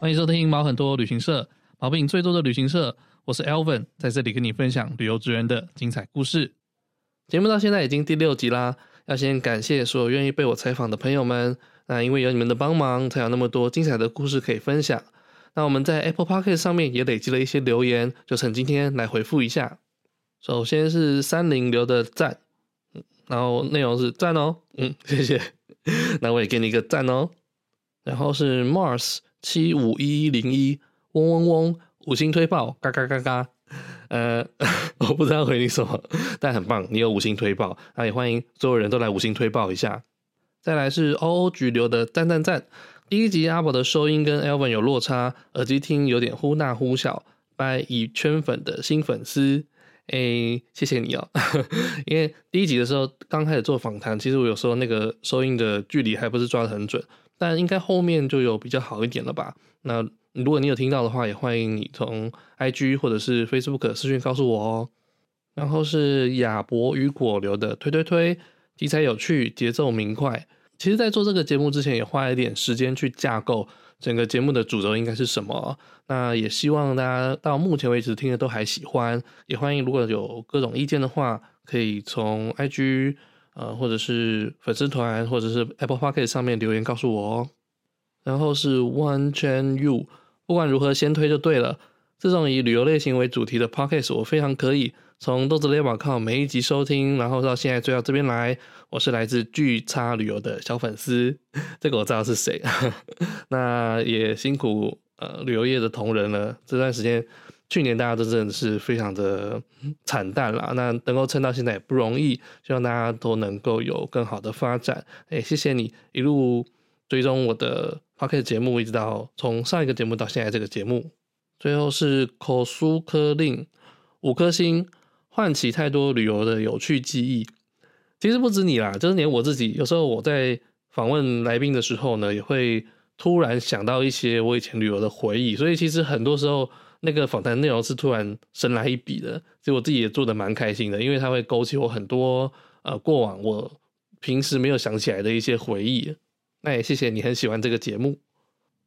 欢迎收听毛很多旅行社，毛病最多的旅行社。我是 Alvin，在这里跟你分享旅游职人的精彩故事。节目到现在已经第六集啦，要先感谢所有愿意被我采访的朋友们。那因为有你们的帮忙，才有那么多精彩的故事可以分享。那我们在 Apple Podcast 上面也累积了一些留言，就趁今天来回复一下。首先是三零留的赞，嗯然后内容是赞哦，嗯，谢谢。那我也给你一个赞哦。然后是 Mars。七五一一零一，嗡嗡嗡，五星推爆，嘎嘎嘎嘎。呃，我不知道回你什么，但很棒，你有五星推爆，那也欢迎所有人都来五星推爆一下。再来是 O O 橘留的赞赞赞。第一集阿宝的收音跟 Alvin 有落差，耳机听有点忽大忽小，拜已圈粉的新粉丝，哎、谢谢你哦。因为第一集的时候刚开始做访谈，其实我有时候那个收音的距离还不是抓的很准。但应该后面就有比较好一点了吧？那如果你有听到的话，也欢迎你从 IG 或者是 Facebook 私讯告诉我哦。然后是亚博与果流的推推推，题材有趣，节奏明快。其实，在做这个节目之前，也花了一点时间去架构整个节目的主轴应该是什么。那也希望大家到目前为止听的都还喜欢，也欢迎如果有各种意见的话，可以从 IG。呃，或者是粉丝团，或者是 Apple Podcast 上面留言告诉我哦。然后是 One Chan You，不管如何先推就对了。这种以旅游类型为主题的 Podcast 我非常可以，从豆子列表靠每一集收听，然后到现在追到这边来。我是来自巨差旅游的小粉丝，这个我知道是谁。那也辛苦呃旅游业的同仁了，这段时间。去年大家都真的是非常的惨淡啦，那能够撑到现在也不容易，希望大家都能够有更好的发展。哎，谢谢你一路追踪我的 p o c k e t 节目，一直到从上一个节目到现在这个节目。最后是口苏科令五颗星，唤起太多旅游的有趣记忆。其实不止你啦，就是连我自己，有时候我在访问来宾的时候呢，也会突然想到一些我以前旅游的回忆，所以其实很多时候。那个访谈内容是突然神来一笔的，所以我自己也做的蛮开心的，因为它会勾起我很多呃过往我平时没有想起来的一些回忆。那也谢谢你很喜欢这个节目，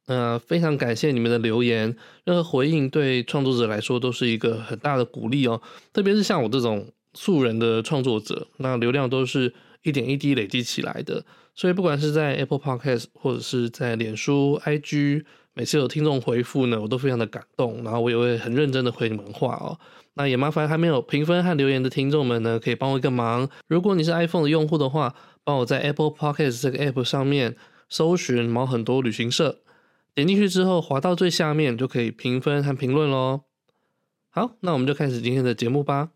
呃，非常感谢你们的留言，任何回应对创作者来说都是一个很大的鼓励哦，特别是像我这种素人的创作者，那流量都是一点一滴累积起来的，所以不管是在 Apple Podcast 或者是在脸书、IG。每次有听众回复呢，我都非常的感动，然后我也会很认真的回你们话哦。那也麻烦还没有评分和留言的听众们呢，可以帮我一个忙。如果你是 iPhone 的用户的话，帮我在 Apple Podcast 这个 App 上面搜寻“毛很多旅行社”，点进去之后滑到最下面就可以评分和评论喽。好，那我们就开始今天的节目吧。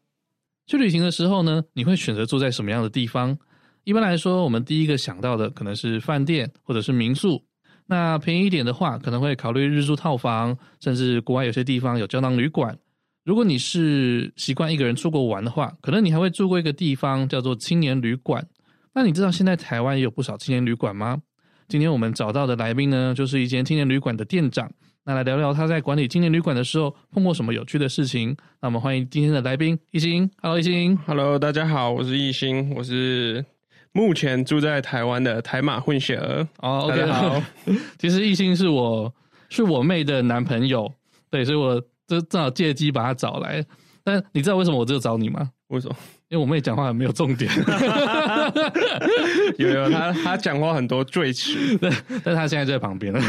去旅行的时候呢，你会选择住在什么样的地方？一般来说，我们第一个想到的可能是饭店或者是民宿。那便宜一点的话，可能会考虑日租套房，甚至国外有些地方有胶囊旅馆。如果你是习惯一个人出国玩的话，可能你还会住过一个地方叫做青年旅馆。那你知道现在台湾也有不少青年旅馆吗？今天我们找到的来宾呢，就是一间青年旅馆的店长。那来聊聊他在管理青年旅馆的时候碰过什么有趣的事情。那我们欢迎今天的来宾一心。Hello，一心。Hello，大家好，我是一心，我是。目前住在台湾的台马混血儿哦，OK 好。其实艺兴是我是我妹的男朋友，对，所以我这正好借机把他找来。但你知道为什么我只有找你吗？为什么？因为我妹讲话很没有重点。有 有，他他讲话很多赘词，对，但是他现在就在旁边了。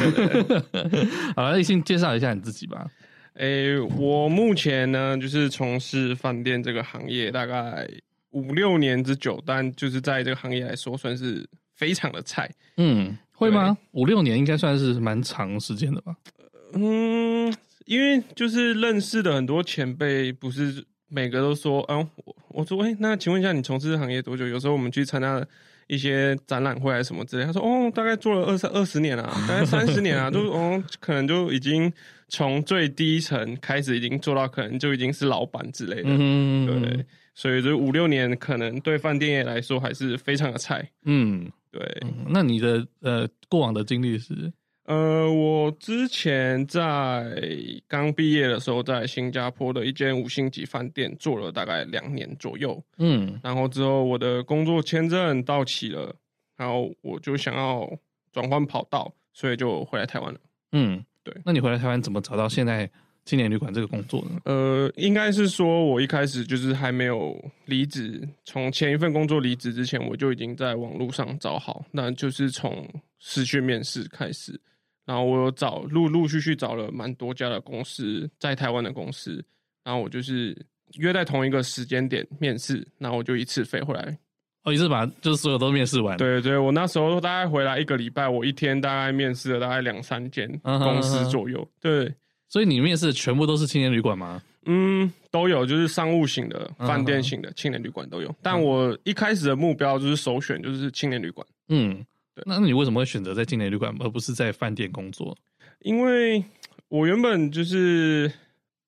好，艺兴介绍一下你自己吧。诶、欸，我目前呢就是从事饭店这个行业，大概。五六年之久，但就是在这个行业来说，算是非常的菜。嗯，会吗？五六年应该算是蛮长时间的吧？嗯，因为就是认识的很多前辈，不是每个都说，嗯、啊，我我说，哎、欸，那请问一下，你从事行业多久？有时候我们去参加一些展览会还是什么之类，他说，哦，大概做了二三二十年啊，大概三十年啊，都哦，可能就已经从最低层开始，已经做到可能就已经是老板之类的，嗯，对。所以这五六年可能对饭店业来说还是非常的菜。嗯，对。嗯、那你的呃过往的经历是？呃，我之前在刚毕业的时候，在新加坡的一间五星级饭店做了大概两年左右。嗯，然后之后我的工作签证到期了，然后我就想要转换跑道，所以就回来台湾了。嗯。对，那你回来台湾怎么找到现在青年旅馆这个工作呢？呃，应该是说我一开始就是还没有离职，从前一份工作离职之前，我就已经在网络上找好，那就是从视讯面试开始，然后我有找陆陆续续找了蛮多家的公司，在台湾的公司，然后我就是约在同一个时间点面试，然后我就一次飞回来。哦，一次把就是所有都面试完。对对，我那时候大概回来一个礼拜，我一天大概面试了大概两三间公司左右。Uh -huh, uh -huh. 对，所以你面试全部都是青年旅馆吗？嗯，都有，就是商务型的、饭店型的、uh. 青年旅馆都有。但我一开始的目标就是首选就是青年旅馆。嗯，对。那你为什么会选择在青年旅馆，而不是在饭店工作？因为我原本就是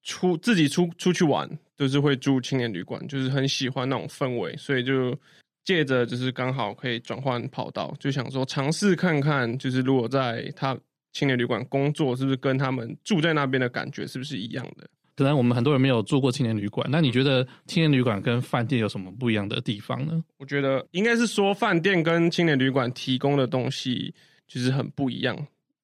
出自己出出去玩，就是会住青年旅馆，就是很喜欢那种氛围，所以就。借着就是刚好可以转换跑道，就想说尝试看看，就是如果在他青年旅馆工作，是不是跟他们住在那边的感觉是不是一样的？可能我们很多人没有住过青年旅馆，那你觉得青年旅馆跟饭店有什么不一样的地方呢？我觉得应该是说饭店跟青年旅馆提供的东西就是很不一样。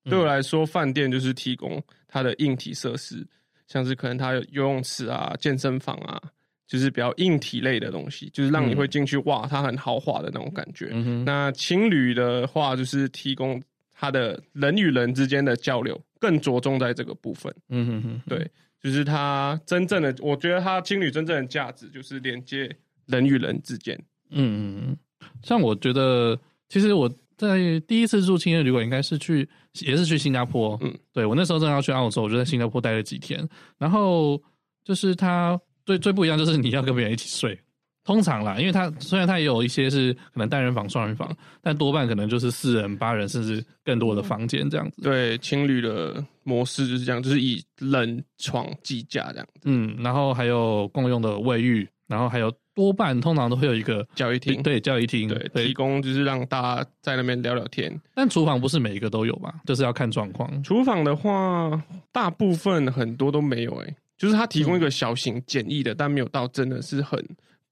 对我来说，饭店就是提供它的硬体设施，像是可能它有游泳池啊、健身房啊。就是比较硬体类的东西，就是让你会进去、嗯、哇，它很豪华的那种感觉。嗯、那青旅的话，就是提供它的人与人之间的交流，更着重在这个部分。嗯哼哼，对，就是他真正的，我觉得他青旅真正的价值就是连接人与人之间。嗯嗯嗯，像我觉得，其实我在第一次住青年旅馆，应该是去，也是去新加坡。嗯，对我那时候正要去澳洲，我就在新加坡待了几天，然后就是他。最最不一样就是你要跟别人一起睡，通常啦，因为它虽然它也有一些是可能单人房、双人房，但多半可能就是四人、八人，甚至更多的房间这样子。对，情侣的模式就是这样，就是以人床计价这样子。嗯，然后还有共用的卫浴，然后还有多半通常都会有一个教育厅，对，教育厅，对，提供就是让大家在那边聊聊天。但厨房不是每一个都有吧？就是要看状况。厨房的话，大部分很多都没有哎、欸。就是他提供一个小型简易的、嗯，但没有到真的是很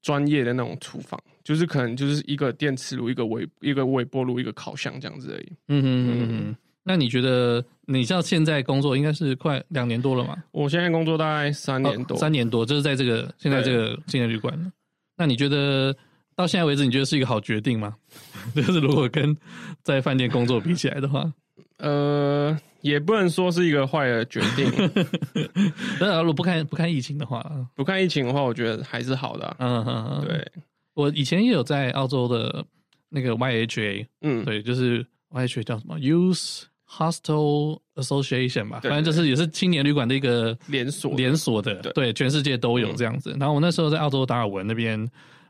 专业的那种厨房，就是可能就是一个电磁炉、一个微一个微波炉、一个烤箱这样子而已。嗯哼嗯哼嗯。那你觉得你像现在工作应该是快两年多了吗？我现在工作大概三年多，哦、三年多就是在这个现在这个青年旅馆。那你觉得到现在为止，你觉得是一个好决定吗？就是如果跟在饭店工作比起来的话，呃。也不能说是一个坏的决定。那如果不看不看疫情的话，不看疫情的话，我觉得还是好的、啊。嗯嗯嗯，对。我以前也有在澳洲的那个 YHA，嗯，对，就是 YHA 叫什么 Youth Hostel Association 吧，反正就是也是青年旅馆的一个连锁连锁的对，对，全世界都有这样子。嗯、然后我那时候在澳洲达尔文那边，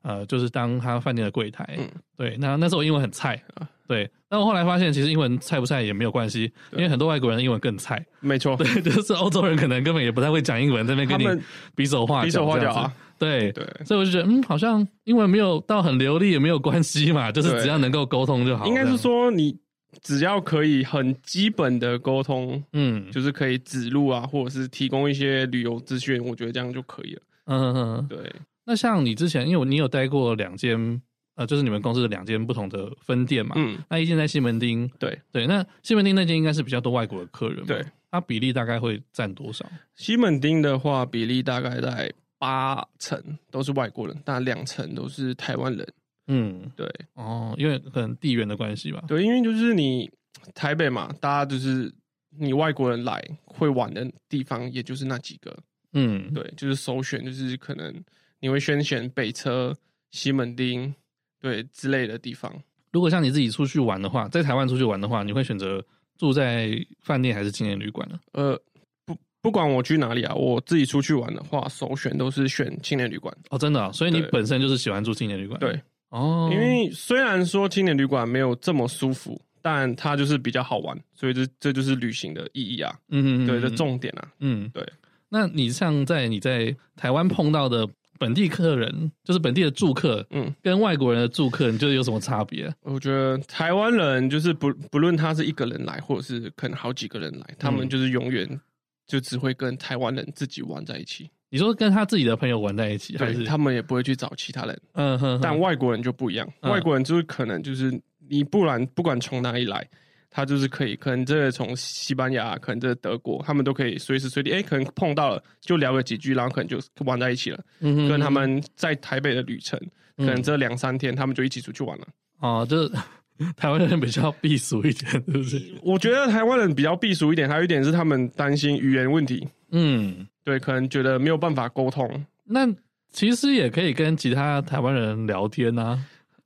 呃，就是当他饭店的柜台。嗯，对。那那时候我英文很菜啊。对，但我后来发现，其实英文菜不菜也没有关系，因为很多外国人英文更菜。没错，对，就是欧洲人可能根本也不太会讲英文，在那边跟你比手画脚，比手画脚啊。对对，所以我就觉得，嗯，好像英文没有到很流利也没有关系嘛，就是只要能够沟通就好。应该是说，你只要可以很基本的沟通，嗯，就是可以指路啊，或者是提供一些旅游资讯，我觉得这样就可以了。嗯嗯，对。那像你之前，因为你有待过两间。呃，就是你们公司的两间不同的分店嘛，嗯，那一间在西门町，对对，那西门町那间应该是比较多外国的客人，对，它比例大概会占多少？西门町的话，比例大概在八成都是外国人，但两成都是台湾人，嗯，对，哦，因为可能地缘的关系吧，对，因为就是你台北嘛，大家就是你外国人来会玩的地方，也就是那几个，嗯，对，就是首选就是可能你会先选北车、西门町。对之类的地方，如果像你自己出去玩的话，在台湾出去玩的话，你会选择住在饭店还是青年旅馆呢？呃，不，不管我去哪里啊，我自己出去玩的话，首选都是选青年旅馆。哦，真的啊？所以你本身就是喜欢住青年旅馆？对，哦，因为虽然说青年旅馆没有这么舒服，但它就是比较好玩，所以这这就是旅行的意义啊。嗯嗯，对，这重点啊。嗯，对。那你像在你在台湾碰到的。本地客人就是本地的住客，嗯，跟外国人的住客，你觉得有什么差别？我觉得台湾人就是不不论他是一个人来，或者是可能好几个人来，他们就是永远就只会跟台湾人自己玩在一起。你说跟他自己的朋友玩在一起，还是他们也不会去找其他人？嗯哼。但外国人就不一样，外国人就是可能就是你不然不管从哪里来。他就是可以，可能这个从西班牙，可能这德国，他们都可以随时随地，哎，可能碰到了就聊个几句，然后可能就玩在一起了。嗯哼，跟他们在台北的旅程，可能这两三天他们就一起出去玩了。哦，就是 台湾人比较避俗一点，是不是？我觉得台湾人比较避俗一点，还有一点是他们担心语言问题。嗯，对，可能觉得没有办法沟通。那其实也可以跟其他台湾人聊天啊。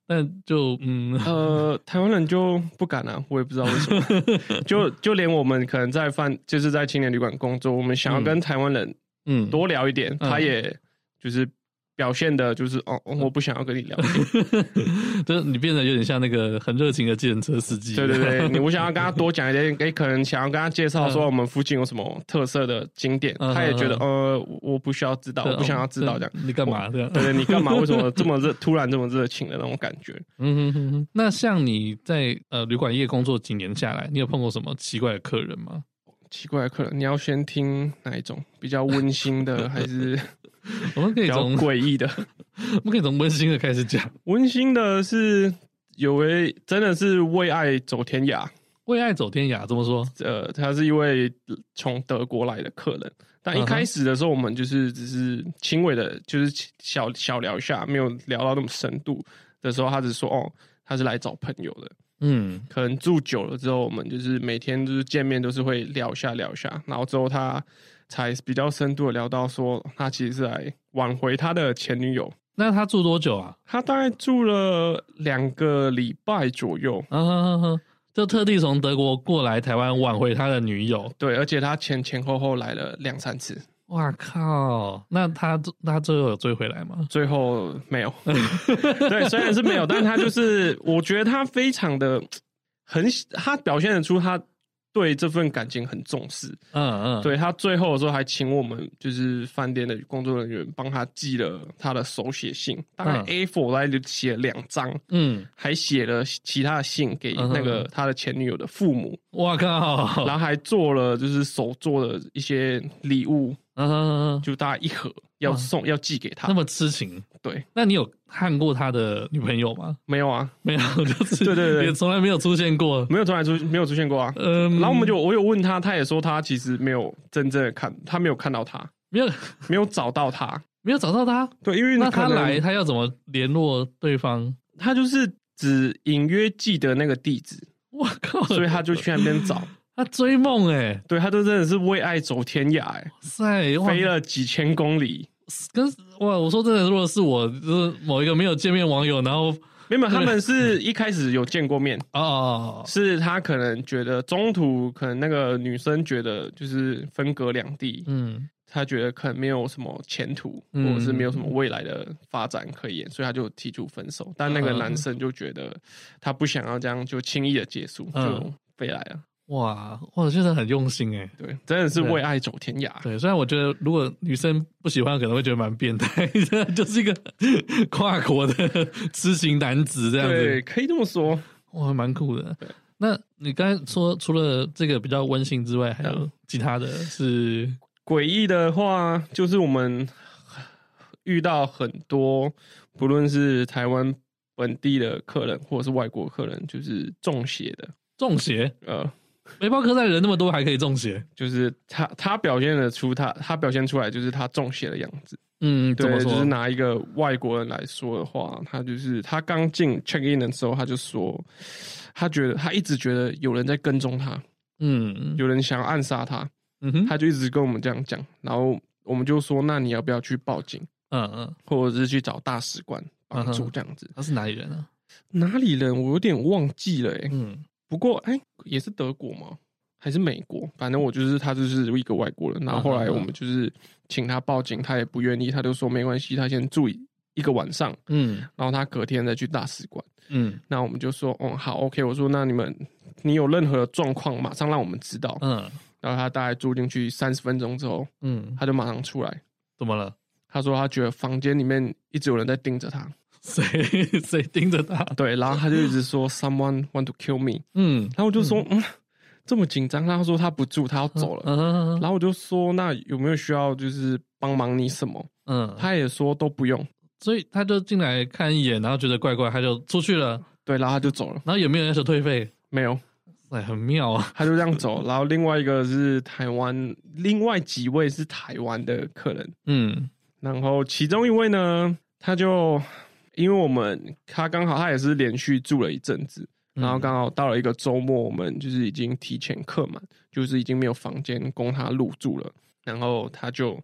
但就嗯呃，台湾人就不敢啊，我也不知道为什么。就就连我们可能在饭，就是在青年旅馆工作，我们想要跟台湾人嗯多聊一点，嗯、他也就是。表现的就是哦，我不想要跟你聊天，就是你变得有点像那个很热情的计程车司机。对对对，你我想要跟他多讲一点，诶，可能想要跟他介绍说我们附近有什么特色的景点，他也觉得呃，我不需要知道，我不想要知道这样。你干嘛这样？对对，你干嘛？为什么这么热？突然这么热情的那种感觉？嗯哼哼哼。那像你在呃旅馆业工作几年下来，你有碰过什么奇怪的客人吗？奇怪的客人，你要先听哪一种？比较温馨的 还是？我们可以从诡异的，我们可以从温馨的开始讲。温馨的是有位真的是为爱走天涯，为爱走天涯怎么说？呃，他是一位从德国来的客人，但一开始的时候我们就是只是轻微的，就是小小聊一下，没有聊到那么深度的时候，他只说哦，他是来找朋友的。嗯，可能住久了之后，我们就是每天就是见面都是会聊一下聊一下，然后之后他。才比较深度的聊到说，他其实是来挽回他的前女友。那他住多久啊？他大概住了两个礼拜左右。嗯哼哼哼，就特地从德国过来台湾挽回他的女友。对，而且他前前后后来了两三次。哇靠！那他他最后有追回来吗？最后没有。对，虽然是没有，但他就是，我觉得他非常的很，他表现得出他。对这份感情很重视，嗯嗯，对，他最后的时候还请我们就是饭店的工作人员帮他寄了他的手写信，大概 A4 来就写了两张，嗯，还写了其他的信给那个他的前女友的父母，哇靠，然后还做了就是手做的一些礼物，嗯，就大概一盒。要送要寄给他，那么痴情。对，那你有看过他的女朋友吗？没有啊，没有，就是对对对，也从来没有出现过，没有从来出没有出现过啊。嗯，然后我们就我有问他，他也说他其实没有真正的看，他没有看到他，没有没有找到他，没有找到他。对，因为那他来，他要怎么联络对方？他就是只隐约记得那个地址。我靠，所以他就去那边找。他追梦哎，对，他都真的是为爱走天涯哎，塞，飞了几千公里。跟哇，我说真的，如果是我，就是某一个没有见面网友，然后没有，他们是一开始有见过面。哦，是他可能觉得中途可能那个女生觉得就是分隔两地，嗯，他觉得可能没有什么前途，或者是没有什么未来的发展可言，所以他就提出分手。但那个男生就觉得他不想要这样就轻易的结束，就飞来了。哇，我真的很用心哎，对，真的是为爱走天涯。对，虽然我觉得如果女生不喜欢，可能会觉得蛮变态，就是一个跨国的痴情男子这样子。对，可以这么说，哇，蛮酷的。对，那你刚才说除了这个比较温馨之外，还有其他的是诡异的话，就是我们遇到很多，不论是台湾本地的客人，或者是外国客人，就是中邪的，中邪，呃。背包客栈人那么多，还可以中邪，就是他他表现的出他他表现出来就是他中邪的样子。嗯，对，就是拿一个外国人来说的话，他就是他刚进 check in 的时候，他就说他觉得他一直觉得有人在跟踪他，嗯，有人想要暗杀他，嗯哼，他就一直跟我们这样讲，然后我们就说，那你要不要去报警？嗯嗯，或者是去找大使馆帮助这样子。他是哪里人啊？哪里人？我有点忘记了，欸，嗯。不过，哎、欸，也是德国吗？还是美国？反正我就是他，就是一个外国人。然后后来我们就是请他报警，他也不愿意，他就说没关系，他先住一个晚上。嗯，然后他隔天再去大使馆。嗯，那我们就说，哦，好，OK。我说，那你们，你有任何状况，马上让我们知道。嗯，然后他大概住进去三十分钟之后，嗯，他就马上出来。怎么了？他说他觉得房间里面一直有人在盯着他。谁谁盯着他？对，然后他就一直说 “someone want to kill me”。嗯，然后我就说：“嗯，这么紧张。”他说他不住，他要走了。然后我就说：“那有没有需要就是帮忙你什么？”嗯，他也说都不用，所以他就进来看一眼，然后觉得怪怪，他就出去了。对，然后他就走了。然后有没有要求退费？没有，哎，很妙啊！他就这样走，然后另外一个是台湾，另外几位是台湾的客人，嗯，然后其中一位呢，他就因为我们他刚好他也是连续住了一阵子，然后刚好到了一个周末，我们就是已经提前客满，就是已经没有房间供他入住了，然后他就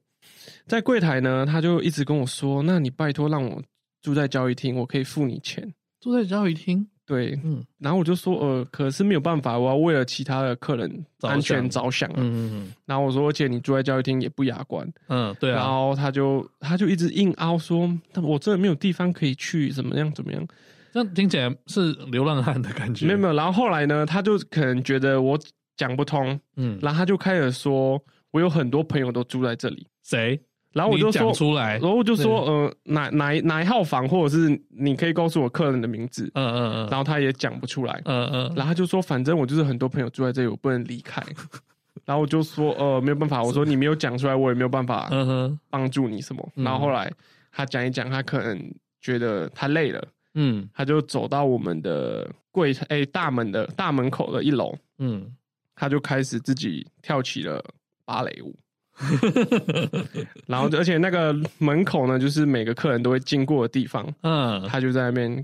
在柜台呢，他就一直跟我说：“那你拜托让我住在交易厅，我可以付你钱。”住在交易厅。对，嗯，然后我就说，呃，可是没有办法，我要为了其他的客人安全着想啊。嗯嗯，然后我说，而且你住在教育厅也不雅观。嗯，对啊。然后他就他就一直硬凹说，但我真的没有地方可以去，怎么样怎么样？这样听起来是流浪汉的感觉。没有没有。然后后来呢，他就可能觉得我讲不通，嗯，然后他就开始说，我有很多朋友都住在这里。谁？然后我就说，出来，然后我就说，呃，哪哪哪一号房，或者是你可以告诉我客人的名字，嗯嗯嗯，然后他也讲不出来，嗯嗯，然后他就说，反正我就是很多朋友住在这里，我不能离开。然后我就说，呃，没有办法，我说你没有讲出来，我也没有办法，嗯哼，帮助你什么。然后后来他讲一讲，他可能觉得他累了，嗯，他就走到我们的柜哎大门的大门口的一楼，嗯，他就开始自己跳起了芭蕾舞。然后，而且那个门口呢，就是每个客人都会经过的地方。嗯，他就在那边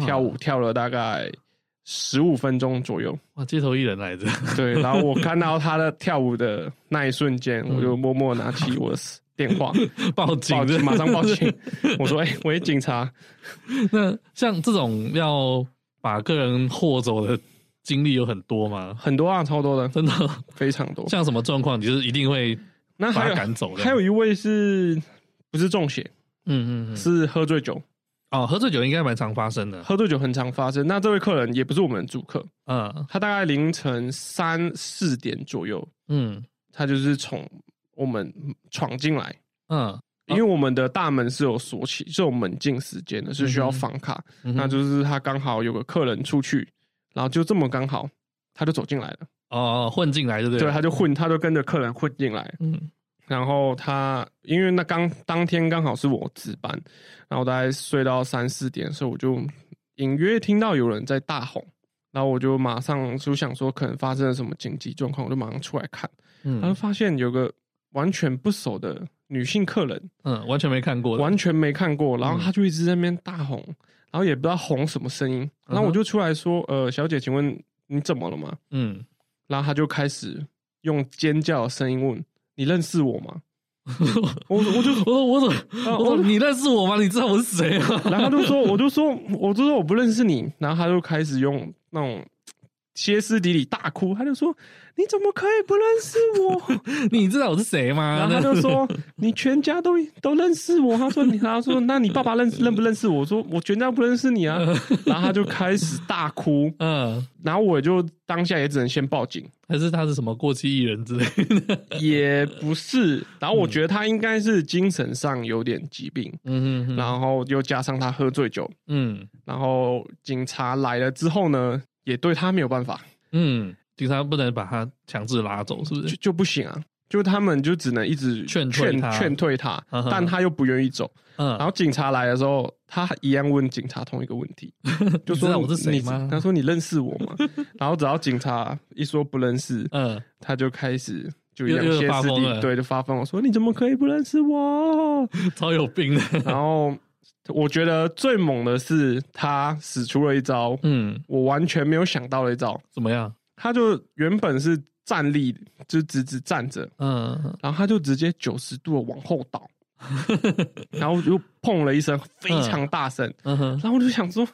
跳舞，跳了大概十五分钟左右。哇，街头艺人来着。对，然后我看到他的跳舞的那一瞬间，我就默默拿起我的电话 报警，报警，马上报警。我说：“哎，喂，警察。”那像这种要把个人货走的经历有很多吗？很多啊，超多的，真的非常多。像什么状况，你就是一定会。那还有赶走的，还有一位是不是中邪？嗯嗯，是喝醉酒。哦，喝醉酒应该蛮常发生的，喝醉酒很常发生。那这位客人也不是我们的住客，嗯，他大概凌晨三四点左右，嗯，他就是从我们闯进来，嗯，因为我们的大门是有锁起，是有门禁时间的，是需要房卡。那就是他刚好有个客人出去，然后就这么刚好，他就走进来了。哦，混进来对不对？对，他就混，他就跟着客人混进来。嗯，然后他因为那刚当天刚好是我值班，然后大概睡到三四点的时候，我就隐约听到有人在大吼，然后我就马上就想说可能发生了什么紧急状况，我就马上出来看。嗯，然后发现有个完全不熟的女性客人，嗯，完全没看过，完全没看过，然后他就一直在那边大吼，然后也不知道吼什么声音，然后我就出来说：“呃，小姐，请问你怎么了吗？”嗯。然后他就开始用尖叫的声音问：“你认识我吗？” 我我就我我怎么我说你认识我吗？你知道我是谁啊？然后他就说：“我就说我就说我不认识你。”然后他就开始用那种歇斯底里大哭，他就说：“你怎么可以不认识我？你知道我是谁吗？”然后他就说：“ 你全家都都认识我。”他说：“你他说那你爸爸认认不认识我？”我说：“我全家不认识你啊。” 然后他就开始大哭，嗯，然后我就。当下也只能先报警，还是他是什么过气艺人之类的？也不是。然后我觉得他应该是精神上有点疾病，嗯哼，然后又加上他喝醉酒，嗯，然后警察来了之后呢，也对他没有办法，嗯，警察不能把他强制拉走，是不是？就就不行啊。就他们就只能一直劝劝劝退他，但他又不愿意走。嗯，然后警察来的时候，他一样问警察同一个问题，就说我是谁吗？他说你认识我吗？然后只要警察一说不认识，嗯，他就开始就一样歇斯对，就发疯。我说你怎么可以不认识我？超有病的。然后我觉得最猛的是他使出了一招，嗯，我完全没有想到的一招。怎么样？他就原本是。站立就直直站着，嗯，然后他就直接九十度的往后倒，然后就碰了一声，非常大声，嗯哼，然后我就想说，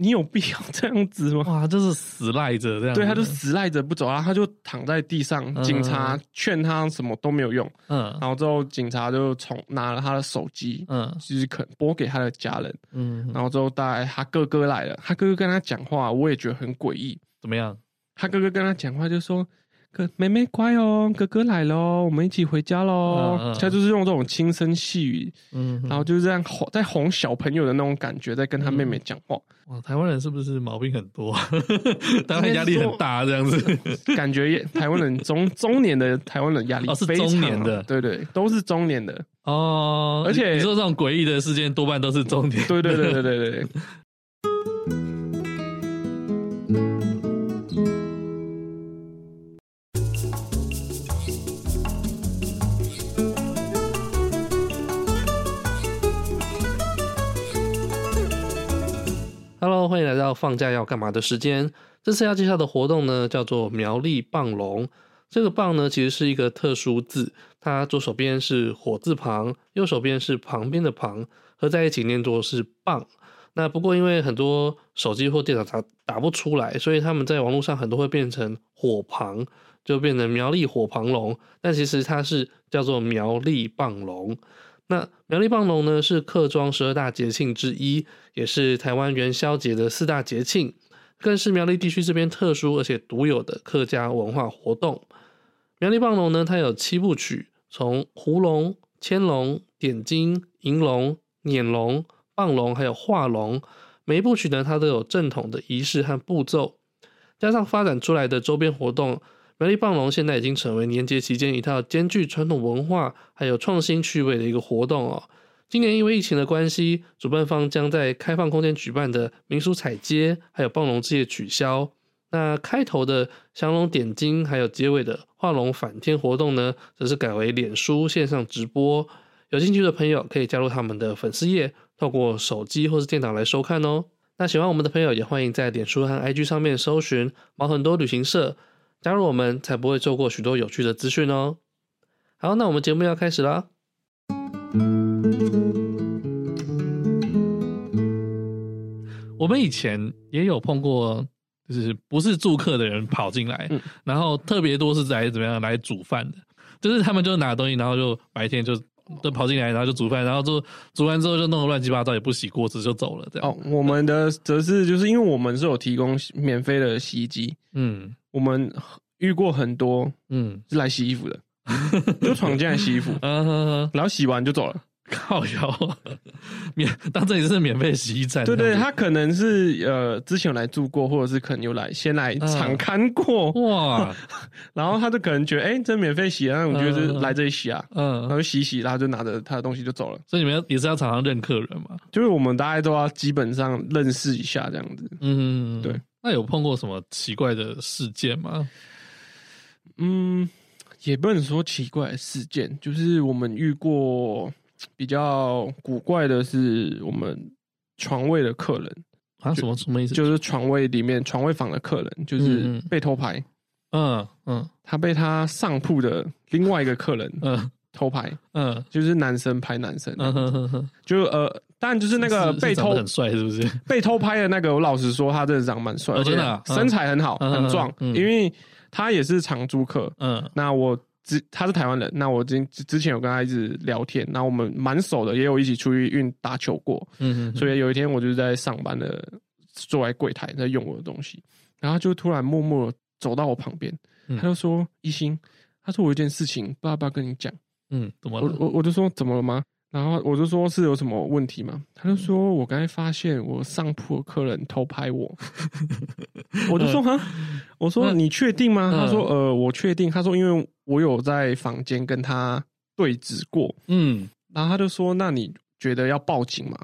你有必要这样子吗？哇，就是死赖着这样，对，他就死赖着不走啊，他就躺在地上，警察劝他什么都没有用，嗯，然后之后警察就从拿了他的手机，嗯，就是可拨给他的家人，嗯，然后之后大概他哥哥来了，他哥哥跟他讲话，我也觉得很诡异，怎么样？他哥哥跟他讲话就说。哥，妹妹乖哦，哥哥来喽，我们一起回家喽。嗯嗯、他就是用这种轻声细语，嗯，然后就是这样哄，在哄小朋友的那种感觉，在跟他妹妹讲话。哇，台湾人是不是毛病很多？当然压力很大，这样子。感觉台湾人中中年的台湾人压力哦，是中年的，对，对对，都是中年的哦。而且你说这种诡异的事件，多半都是中年。对对对对对对。放假要干嘛的时间。这次要介绍的活动呢，叫做苗栗棒龙。这个棒呢，其实是一个特殊字，它左手边是火字旁，右手边是旁边的旁，合在一起念作是棒。那不过因为很多手机或电脑打打不出来，所以他们在网络上很多会变成火旁，就变成苗栗火旁龙。但其实它是叫做苗栗棒龙。那苗栗棒龙呢，是客庄十二大节庆之一，也是台湾元宵节的四大节庆，更是苗栗地区这边特殊而且独有的客家文化活动。苗栗棒龙呢，它有七部曲，从胡龙、牵龙、点睛、银龙、撵龙、棒龙，还有画龙，每一部曲呢，它都有正统的仪式和步骤，加上发展出来的周边活动。苗栗棒龙现在已经成为年节期间一套兼具传统文化还有创新趣味的一个活动哦。今年因为疫情的关系，主办方将在开放空间举办的民俗彩街还有棒龙之夜取消。那开头的降龙点睛，还有结尾的画龙返天活动呢，则是改为脸书线上直播。有兴趣的朋友可以加入他们的粉丝页，透过手机或是电脑来收看哦。那喜欢我们的朋友也欢迎在脸书和 IG 上面搜寻毛很多旅行社。加入我们，才不会错过许多有趣的资讯哦。好，那我们节目要开始啦。我们以前也有碰过，就是不是住客的人跑进来，嗯、然后特别多是来怎么样来煮饭的，就是他们就拿东西，然后就白天就。都跑进来，然后就煮饭，然后就煮完之后就弄得乱七八糟，也不洗锅子就走了。这样哦，我们的则是就是因为我们是有提供免费的洗衣机，嗯，我们遇过很多，嗯，是来洗衣服的，就闯进来洗衣服，然后洗完就走了。靠腰，免当这里是免费洗衣站。对对，他可能是呃之前有来住过，或者是可能有来先来尝看过哇，然后他就可能觉得哎、欸，这免费洗啊，那我觉得是来这里洗啊，嗯，然后洗洗，然后就拿着他的东西就走了。所以你们也是要常常认客人嘛？就是我们大家都要基本上认识一下这样子。嗯，对。那有碰过什么奇怪的事件吗？嗯，也不能说奇怪的事件，就是我们遇过。比较古怪的是，我们床位的客人啊，什么什么意思？就是床位里面床位房的客人，就是被偷拍。嗯嗯，他被他上铺的另外一个客人嗯偷拍，嗯，就是男生拍男生，嗯哼哼哼，就呃，但就是那个被偷很帅，是不是？被偷拍的那个，我老实说，他真的长蛮帅，真的身材很好，很壮，因为他也是常租客。嗯，那我。之他是台湾人，那我之之前有跟他一直聊天，那我们蛮熟的，也有一起出去运打球过，嗯所以有一天我就是在上班的坐在柜台在用我的东西，然后就突然默默走到我旁边，嗯、他就说：“一心，他说我有一件事情，不知道要不要跟你讲。”嗯，怎么了？我我我就说怎么了吗？然后我就说是有什么问题吗？他就说我刚才发现我上铺的客人偷拍我，我就说哈，我说你确定吗？他说呃，我确定。他说因为我有在房间跟他对质过，嗯，然后他就说那你觉得要报警吗？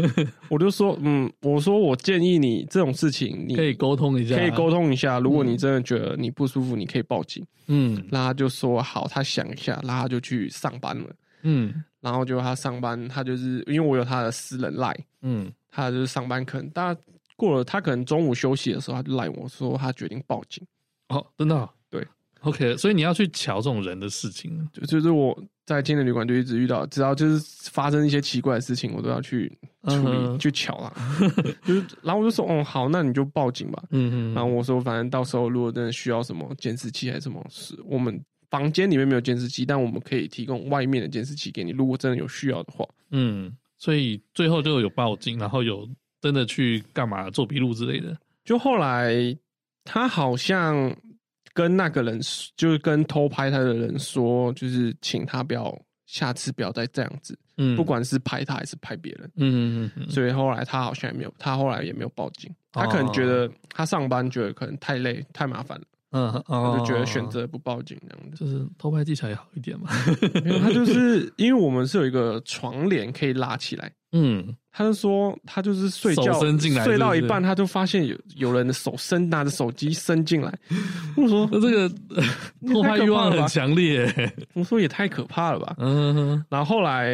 我就说嗯，我说我建议你这种事情你可以沟通一下，可以沟通一下。如果你真的觉得你不舒服，你可以报警。嗯，那他就说好，他想一下，然后他就去上班了。嗯。然后就他上班，他就是因为我有他的私人赖，嗯，他就是上班可能大家过了，他可能中午休息的时候，他就赖我说他决定报警。哦，真的？对，OK，所以你要去瞧这种人的事情，就就是我在青年旅馆就一直遇到，只要就是发生一些奇怪的事情，我都要去处理、嗯、去瞧啦。就是，然后我就说，哦，好，那你就报警吧。嗯嗯。然后我说，反正到时候如果真的需要什么监视器还是什么事，我们。房间里面没有监视器，但我们可以提供外面的监视器给你。如果真的有需要的话，嗯，所以最后就有报警，然后有真的去干嘛做笔录之类的。就后来他好像跟那个人，就是跟偷拍他的人说，就是请他不要下次不要再这样子，嗯，不管是拍他还是拍别人，嗯嗯嗯。所以后来他好像也没有，他后来也没有报警。他可能觉得他上班觉得可能太累太麻烦了。嗯，我就觉得选择不报警这样子，就是偷拍技巧也好一点嘛。没有，他就是因为我们是有一个床帘可以拉起来。嗯，他就说他就是睡觉伸进来，睡到一半他就发现有有人的手伸拿着手机伸进来。我说这个 偷拍欲望很强烈。我说也太可怕了吧。嗯，然后后来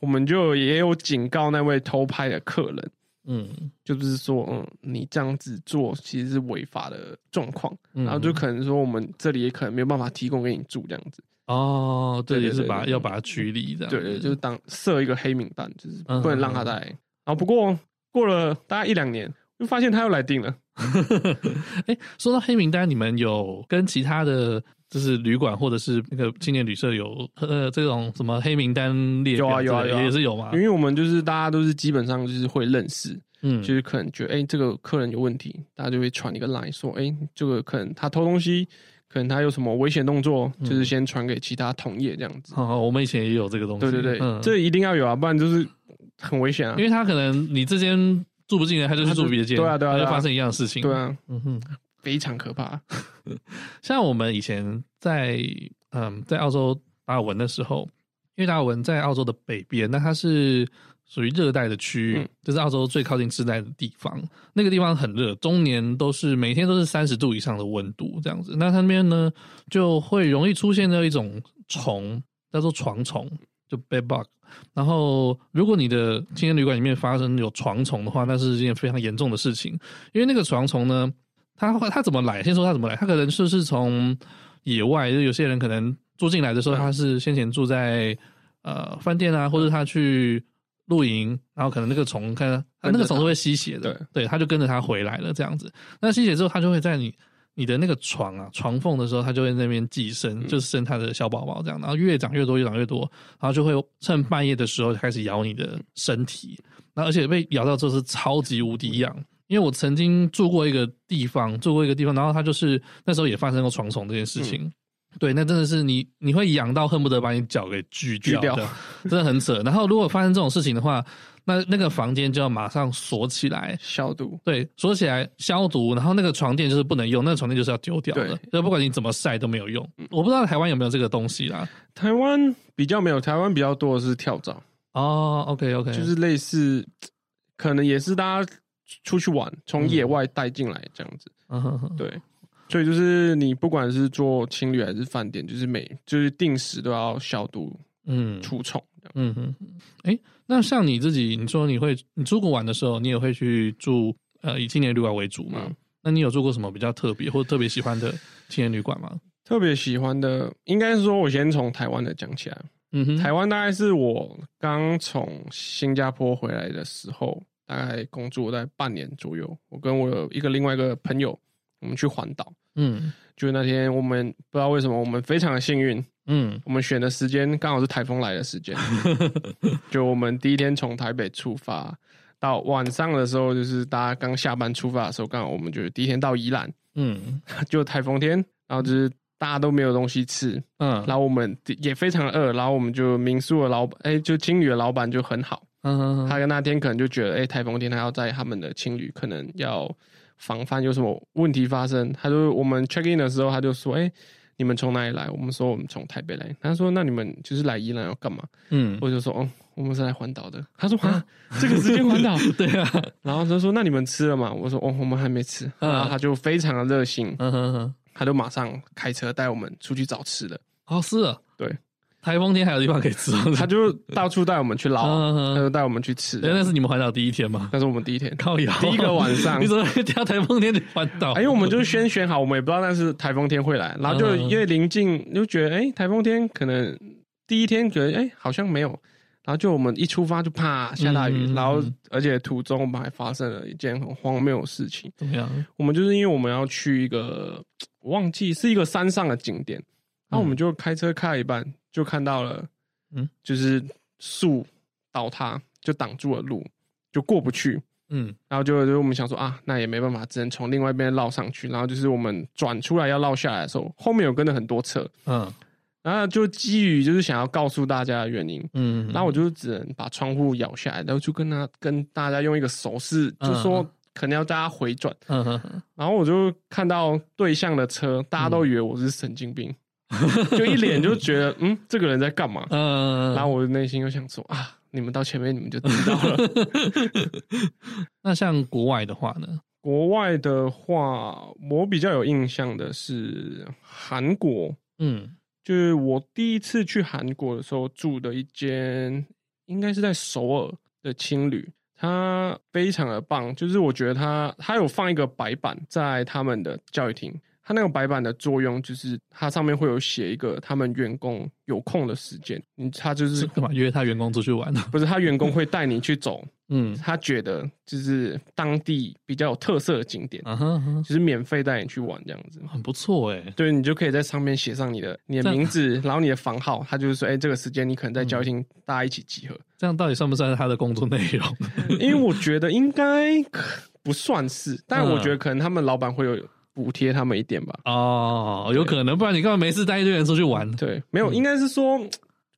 我们就也有警告那位偷拍的客人。嗯，就是说，嗯，你这样子做其实是违法的状况，嗯、然后就可能说我们这里也可能没有办法提供给你住这样子。哦，对，也是把要把它驱离这样。对对，就是当设一个黑名单，就是不能让他来。嗯、然后不过过了大概一两年，又发现他又来订了。哎，说到黑名单，你们有跟其他的，就是旅馆或者是那个青年旅社有呃这种什么黑名单列表？有啊有啊，也是有嘛？因为我们就是大家都是基本上就是会认识，嗯，就是可能觉得哎这个客人有问题，大家就会传一个 line 说，哎这个可能他偷东西。可能他有什么危险动作，就是先传给其他同业这样子。好好，我们以前也有这个东西。对对对，嗯、这一定要有啊，不然就是很危险啊。因为他可能你这间住不进来，他就去住别间，对啊对啊，就发生一样的事情。对啊，嗯哼，非常可怕。像我们以前在嗯在澳洲达尔文的时候，因为达尔文在澳洲的北边，那它是。属于热带的区域，嗯、就是澳洲最靠近热带的地方。那个地方很热，终年都是每天都是三十度以上的温度这样子。那它那边呢，就会容易出现的一种虫，叫做床虫，就 bed bug。然后，如果你的青年旅馆里面发生有床虫的话，那是一件非常严重的事情。因为那个床虫呢，它它怎么来？先说他怎么来，他可能就是从野外，就有些人可能住进来的时候，他是先前住在呃饭店啊，或者他去。露营，然后可能那个虫，看他那个虫是会吸血的，对，他，就跟着他回来了，这样子。那吸血之后，他就会在你你的那个床啊床缝的时候，他就会在那边寄生，就是生他的小宝宝这样。然后越长越多，越长越多，然后就会趁半夜的时候开始咬你的身体。那而且被咬到之后是超级无敌痒，因为我曾经住过一个地方，住过一个地方，然后它就是那时候也发生过床虫这件事情。嗯对，那真的是你，你会痒到恨不得把你脚给锯掉，真的很扯。然后如果发生这种事情的话，那那个房间就要马上锁起来消毒。对，锁起来消毒，然后那个床垫就是不能用，那个床垫就是要丢掉的。就不管你怎么晒都没有用。我不知道台湾有没有这个东西啦。台湾比较没有，台湾比较多的是跳蚤。哦，OK OK，就是类似，可能也是大家出去玩，从野外带进来这样子。对。所以就是你不管是做青旅还是饭店，就是每就是定时都要消毒，嗯，除虫，嗯哼，哎、欸，那像你自己，你说你会你出国玩的时候，你也会去住呃以青年旅馆为主吗？嗯、那你有住过什么比较特别或特别喜欢的青年旅馆吗？特别喜欢的，应该是说我先从台湾的讲起来。嗯哼，台湾大概是我刚从新加坡回来的时候，大概工作在半年左右。我跟我有一个另外一个朋友。我们去环岛，嗯，就那天我们不知道为什么我们非常的幸运，嗯，我们选的时间刚好是台风来的时间，就我们第一天从台北出发，到晚上的时候，就是大家刚下班出发的时候，刚好我们就第一天到宜兰，嗯，就台风天，然后就是大家都没有东西吃，嗯，然后我们也非常的饿，然后我们就民宿的老板，哎，就青旅的老板就很好，嗯，他跟那天可能就觉得，哎，台风天他要在他们的青旅可能要。防范有什么问题发生，他就我们 check in 的时候，他就说：“哎、欸，你们从哪里来？”我们说：“我们从台北来。”他说：“那你们就是来宜兰要干嘛？”嗯，我就说：“哦，我们是来环岛的。”他说：“啊，这个时间环岛？” 对啊。然后他说：“那你们吃了吗？”我说：“哦，我们还没吃。”然后他就非常的热心，嗯哼哼，他就马上开车带我们出去找吃的。哦，是啊，对。台风天还有地方可以吃，他就到处带我们去捞，他就带我们去吃。那是你们环岛第一天吗？那是我们第一天。第一个晚上，你怎么会挑台风天去环岛？因为我们就是先选好，我们也不知道那是台风天会来，然后就因为临近，就觉得哎，台风天可能第一天觉得哎好像没有，然后就我们一出发就啪下大雨，然后而且途中我们还发生了一件很荒谬的事情。怎么样？我们就是因为我们要去一个我忘记是一个山上的景点，然后我们就开车开了一半就看到了。嗯，就是树倒塌，就挡住了路，就过不去。嗯，然后就就我们想说啊，那也没办法，只能从另外一边绕上去。然后就是我们转出来要绕下来的时候，后面有跟着很多车。嗯，然后就基于就是想要告诉大家的原因，嗯，然后我就只能把窗户摇下来，然后就跟他跟大家用一个手势，就说可能要大家回转。嗯哼，然后我就看到对向的车，大家都以为我是神经病。就一脸就觉得，嗯，这个人在干嘛？嗯，然后我的内心又想说啊，你们到前面你们就知道了。那像国外的话呢？国外的话，我比较有印象的是韩国。嗯，就是我第一次去韩国的时候住的一间，应该是在首尔的青旅，它非常的棒，就是我觉得它它有放一个白板在他们的教育厅。它那个白板的作用就是，它上面会有写一个他们员工有空的时间，嗯，他就是干嘛约他员工出去玩呢？不是，他员工会带你去走，嗯，他觉得就是当地比较有特色的景点，啊哈，就是免费带你去玩这样子，很不错哎。对，你就可以在上面写上你的你的名字，然后你的房号，他就是说，哎，这个时间你可能在教育厅大家一起集合，这样到底算不算是他的工作内容？因为我觉得应该 不算是，但我觉得可能他们老板会有。补贴他们一点吧。哦，有可能，不然你干嘛没事带一堆人出去玩？对，没有，应该是说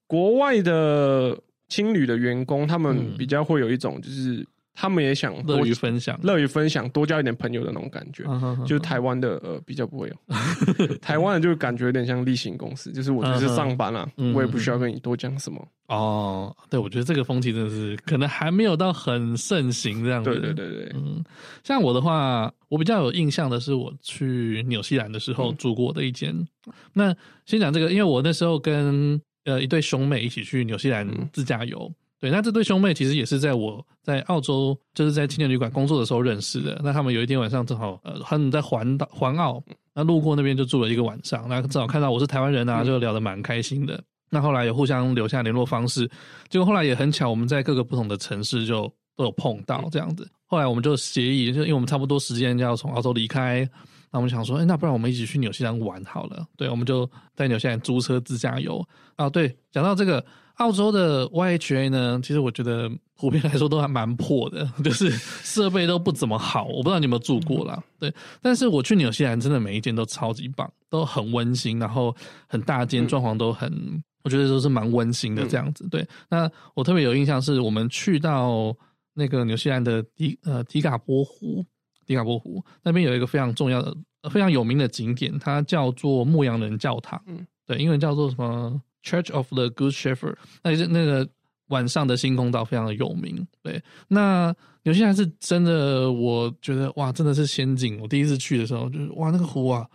国外的青旅的员工，他们比较会有一种就是。他们也想乐于分享，乐于分享，多交一点朋友的那种感觉。Uh. 就是台湾的呃比较不会有，台湾的就感觉有点像例行公事，就是我就是上班了，uh. 我也不需要跟你多讲什么。哦、uh，huh. 对，我觉得这个风气真的是可能还没有到很盛行这样子。对对对对，嗯，像我的话，我比较有印象的是我去纽西兰的时候住过的一间。嗯、那先讲这个，因为我那时候跟呃一对兄妹一起去纽西兰自驾游。嗯对，那这对兄妹其实也是在我在澳洲，就是在青年旅馆工作的时候认识的。那他们有一天晚上正好，呃，他们在环岛环澳，那路过那边就住了一个晚上。那正好看到我是台湾人啊，就聊得蛮开心的。那后来也互相留下联络方式，结果后来也很巧，我们在各个不同的城市就都有碰到这样子。后来我们就协议，就因为我们差不多时间就要从澳洲离开，那我们想说，哎，那不然我们一起去纽西兰玩好了。对，我们就在纽西兰租车自驾游。啊，对，讲到这个。澳洲的 YHA 呢，其实我觉得普遍来说都还蛮破的，就是设备都不怎么好。我不知道你有没有住过啦，对。但是我去纽西兰，真的每一间都超级棒，都很温馨，然后很大间，装潢都很，嗯、我觉得都是蛮温馨的这样子。对。那我特别有印象是我们去到那个纽西兰的迪呃迪卡波湖，迪卡波湖那边有一个非常重要的、非常有名的景点，它叫做牧羊人教堂。嗯，对，英文叫做什么？Church of the Good Shepherd，那是那个晚上的星空岛非常的有名。对，那纽西兰是真的，我觉得哇，真的是仙境。我第一次去的时候，就是哇，那个湖啊，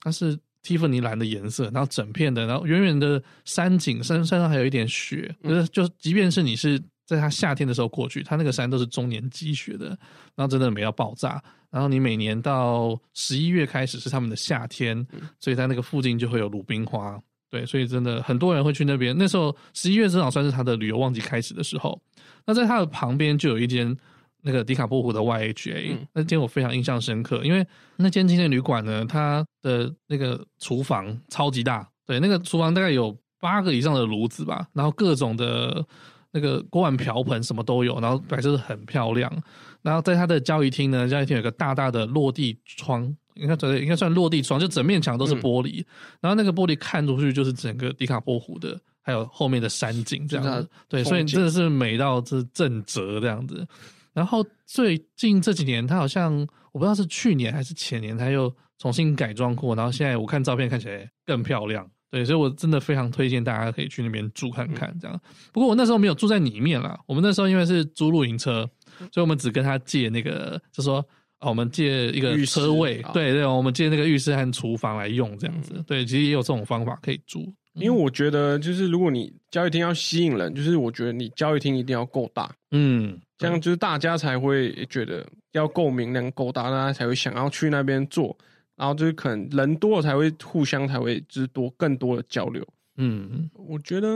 它是蒂芙尼蓝的颜色，然后整片的，然后远远的山景，山山上还有一点雪，就是就即便是你是在它夏天的时候过去，它那个山都是终年积雪的，然后真的美到爆炸。然后你每年到十一月开始是他们的夏天，所以在那个附近就会有鲁冰花。对，所以真的很多人会去那边。那时候十一月正好算是他的旅游旺季开始的时候。那在他的旁边就有一间那个迪卡波湖的 YHA，嗯、那间我非常印象深刻，因为那间青年旅馆呢，它的那个厨房超级大，对，那个厨房大概有八个以上的炉子吧，然后各种的那个锅碗瓢盆什么都有，然后摆设的很漂亮。然后在他的交易厅呢，交易厅有个大大的落地窗。应该算，应该算落地窗，就整面墙都是玻璃，嗯、然后那个玻璃看出去就是整个迪卡波湖的，还有后面的山景这样子。对，所以真的是美到是震折这样子。然后最近这几年，他好像我不知道是去年还是前年，他又重新改装过，然后现在我看照片看起来更漂亮。对，所以我真的非常推荐大家可以去那边住看看这样。不过我那时候没有住在里面啦，我们那时候因为是租露营车，所以我们只跟他借那个，就说。哦，我们借一个车位，对对，我们借那个浴室和厨房来用，这样子。嗯、对，其实也有这种方法可以租。因为我觉得，就是如果你交易厅要吸引人，就是我觉得你交易厅一定要够大，嗯，这样就是大家才会觉得要够明亮、够大，大家才会想要去那边做。然后就是可能人多了才会互相才会就是多更多的交流。嗯，我觉得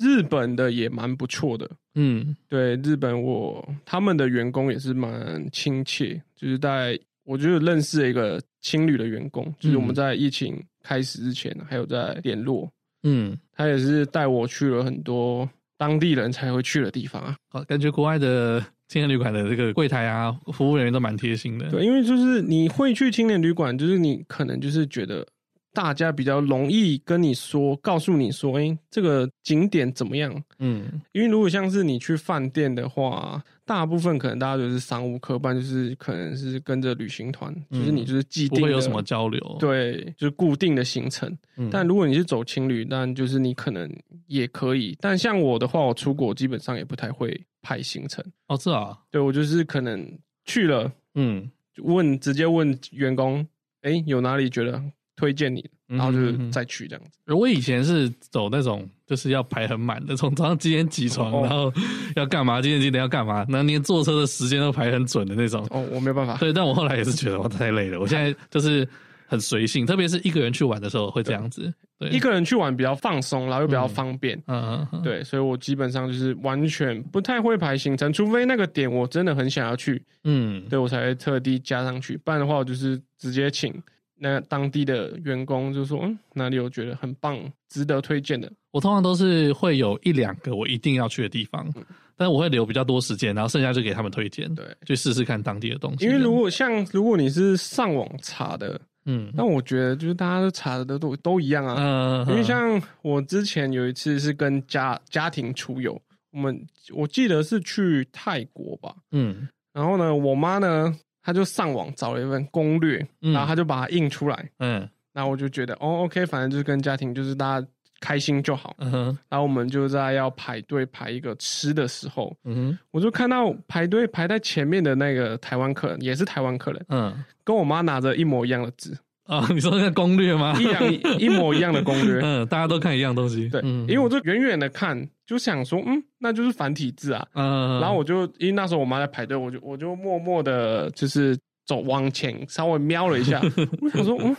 日本的也蛮不错的。嗯，对，日本我他们的员工也是蛮亲切，就是在我就认识了一个青旅的员工，就是我们在疫情开始之前还有在联络。嗯，他也是带我去了很多当地人才会去的地方啊。好，感觉国外的青年旅馆的这个柜台啊，服务人员都蛮贴心的。对，因为就是你会去青年旅馆，就是你可能就是觉得。大家比较容易跟你说，告诉你说，哎、欸，这个景点怎么样？嗯，因为如果像是你去饭店的话，大部分可能大家就是商务客，班就是可能是跟着旅行团，嗯、就是你就是既定，不会有什么交流，对，就是固定的行程。嗯、但如果你是走情侣，但就是你可能也可以。但像我的话，我出国基本上也不太会排行程。哦，这啊，对，我就是可能去了，嗯，问直接问员工，哎、欸，有哪里觉得？推荐你，然后就是再去这样子。而我以前是走那种就是要排很满的，从早上几点起床，然后要干嘛，今天几点要干嘛，然后连坐车的时间都排很准的那种。哦，我没有办法。对，但我后来也是觉得我太累了，我现在 就是。很随性，特别是一个人去玩的时候会这样子。对，一个人去玩比较放松，然后又比较方便。嗯嗯嗯。对，所以我基本上就是完全不太会排行程，除非那个点我真的很想要去，嗯，对我才会特地加上去。不然的话，我就是直接请那当地的员工，就说嗯，哪里有觉得很棒，值得推荐的。我通常都是会有一两个我一定要去的地方，嗯，但是我会留比较多时间，然后剩下就给他们推荐，对，去试试看当地的东西。因为如果像如果你是上网查的。嗯，那我觉得就是大家都查的都都都一样啊。嗯，因为像我之前有一次是跟家家庭出游，我们我记得是去泰国吧。嗯，然后呢，我妈呢，她就上网找了一份攻略，然后他就把它印出来。嗯，然后我就觉得哦，OK，反正就是跟家庭就是大家开心就好。嗯哼，然后我们就在要排队排一个吃的时候，嗯哼，我就看到排队排在前面的那个台湾客人，也是台湾客人。嗯。跟我妈拿着一模一样的纸啊！你说那个攻略吗？一样一模一样的攻略，嗯，大家都看一样东西，对，嗯，因为我就远远的看，就想说，嗯，那就是繁体字啊，嗯，然后我就因为那时候我妈在排队，我就我就默默的，就是走往前稍微瞄了一下，我想说，嗯，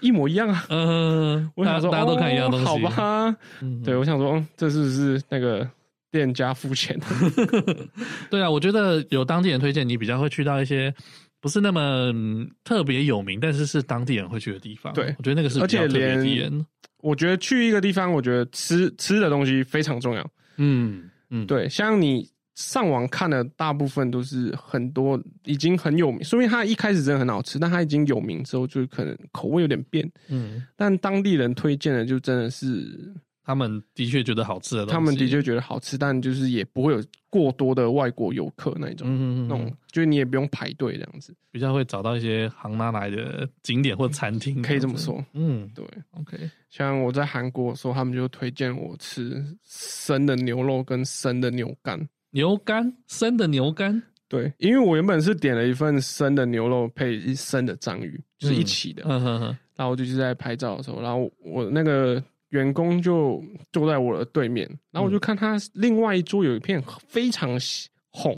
一模一样啊，嗯，我想说大家都看一样东西，好吧，对，我想说，嗯，这是不是那个店家付钱？对啊，我觉得有当地人推荐，你比较会去到一些。不是那么特别有名，但是是当地人会去的地方。对，我觉得那个是比较特别的体验。我觉得去一个地方，我觉得吃吃的东西非常重要。嗯嗯，对，像你上网看的大部分都是很多已经很有名，说明它一开始真的很好吃，但它已经有名之后，就可能口味有点变。嗯，但当地人推荐的就真的是。他们的确觉得好吃的东西，他们的确觉得好吃，但就是也不会有过多的外国游客那种，嗯嗯嗯，那种就是你也不用排队这样子，比较会找到一些行拉来的景点或餐厅，可以这么说。嗯，对，OK。像我在韩国的时候，他们就推荐我吃生的牛肉跟生的牛肝，牛肝，生的牛肝。对，因为我原本是点了一份生的牛肉配一生的章鱼，就是一起的。嗯哼哼。然后我就是在拍照的时候，然后我那个。员工就坐在我的对面，然后我就看他另外一桌有一片非常红，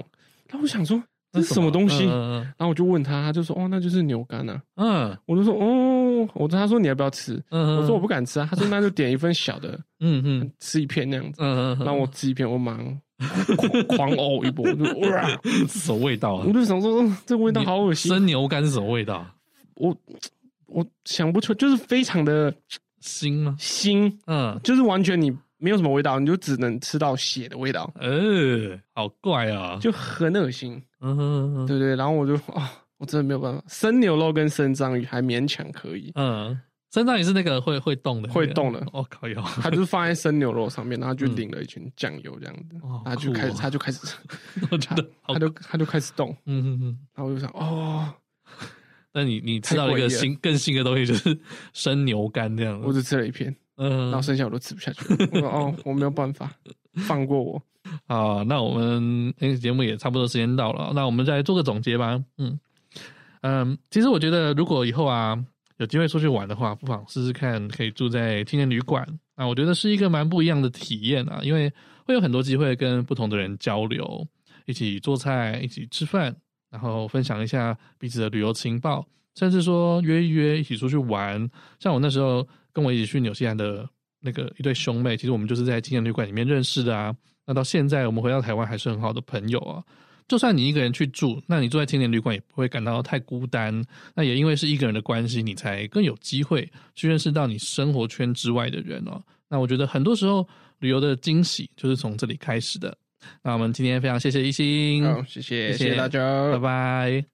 然后我想说这是什么东西，然后我就问他，他就说哦，那就是牛肝啊。嗯，我就说哦，我他说你要不要吃？我说我不敢吃啊。他说那就点一份小的，嗯嗯，吃一片那样子。嗯嗯，然后我吃一片，我马上狂呕一波，我就哇，什么味道啊？我就想说这味道好恶心。生牛肝是什么味道？我我想不出，就是非常的。腥吗？腥，嗯，就是完全你没有什么味道，你就只能吃到血的味道。呃，好怪啊，就很恶心。嗯哼哼，对对，然后我就啊，我真的没有办法。生牛肉跟生章鱼还勉强可以。嗯，生章鱼是那个会会动的，会动的。哦，靠哟，他就是放在生牛肉上面，然后就淋了一圈酱油这样子，他就开始，他就开始，我觉得他就他就开始动。嗯哼哼，然后我就想，哦。那你你吃到一个新更新的东西，就是 生牛肝这样。我只吃了一片，嗯，然后剩下我都吃不下去。我说哦，我没有办法，放过我。好，那我们那个节目也差不多时间到了，那我们再做个总结吧。嗯嗯，其实我觉得如果以后啊有机会出去玩的话，不妨试试看可以住在青年旅馆。啊我觉得是一个蛮不一样的体验啊，因为会有很多机会跟不同的人交流，一起做菜，一起吃饭。然后分享一下彼此的旅游情报，甚至说约一约一起出去玩。像我那时候跟我一起去纽西兰的那个一对兄妹，其实我们就是在青年旅馆里面认识的啊。那到现在我们回到台湾还是很好的朋友啊。就算你一个人去住，那你住在青年旅馆也不会感到太孤单。那也因为是一个人的关系，你才更有机会去认识到你生活圈之外的人哦。那我觉得很多时候旅游的惊喜就是从这里开始的。那我们今天非常谢谢一心，好，谢谢谢谢。大家，拜拜。